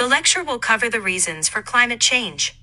The lecture will cover the reasons for climate change.